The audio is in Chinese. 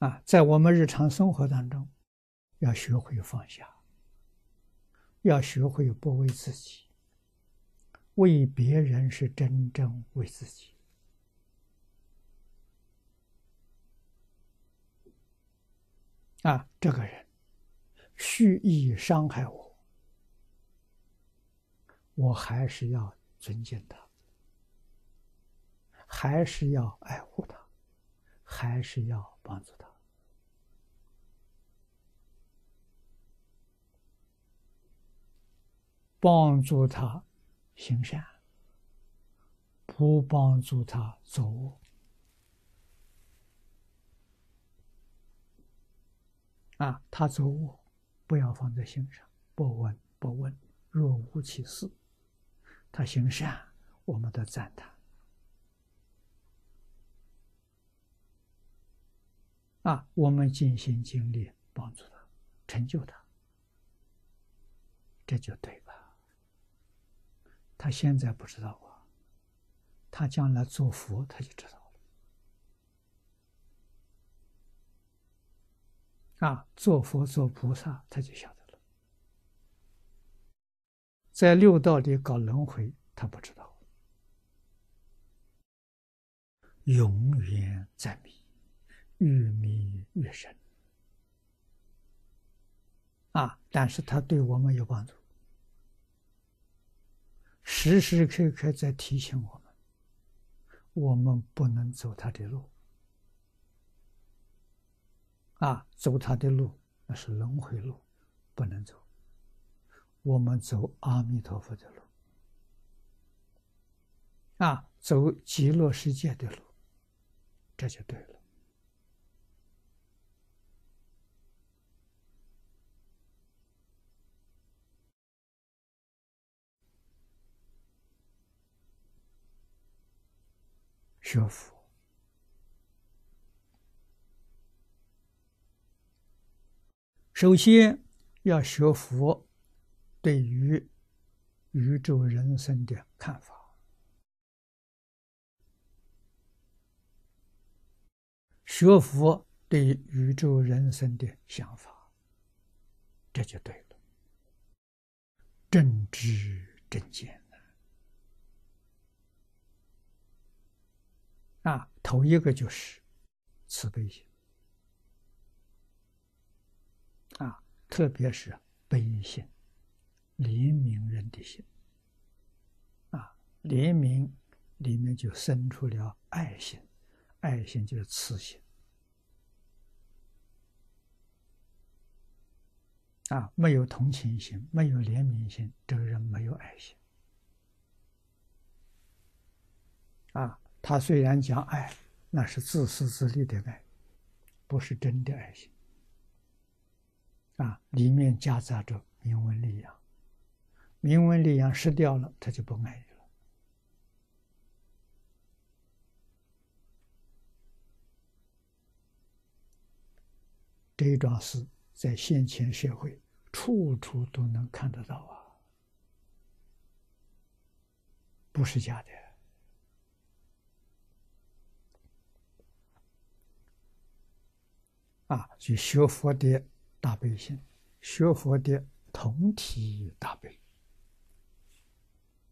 啊，在我们日常生活当中，要学会放下，要学会不为自己，为别人是真正为自己。啊，这个人蓄意伤害我，我还是要尊敬他，还是要爱护他，还是要帮助他。帮助他行善，不帮助他作恶啊！他作恶，不要放在心上，不闻不问，若无其事。他行善，我们都赞叹啊！我们尽心尽力帮助他，成就他，这就对了。他现在不知道啊，他将来做佛他就知道了。啊，做佛做菩萨他就晓得了。在六道里搞轮回，他不知道，永远在迷，越迷越深。啊，但是他对我们有帮助。时时刻刻在提醒我们：我们不能走他的路，啊，走他的路那是轮回路，不能走。我们走阿弥陀佛的路，啊，走极乐世界的路，这就对了。学佛，首先要学佛对于宇宙人生的看法，学佛对宇宙人生的想法，这就对了，正知正见。啊，头一个就是慈悲心。啊，特别是悲心、怜悯人的心。啊，怜悯里面就生出了爱心，爱心就是慈心。啊，没有同情心，没有怜悯心，这个人没有爱心。啊。他虽然讲爱，那是自私自利的爱，不是真的爱心。啊，里面夹杂着名闻利养，名闻利养失掉了，他就不爱你了。这一桩事在现前社会处处都能看得到啊，不是假的。啊，就学佛的大悲心，学佛的同体大悲。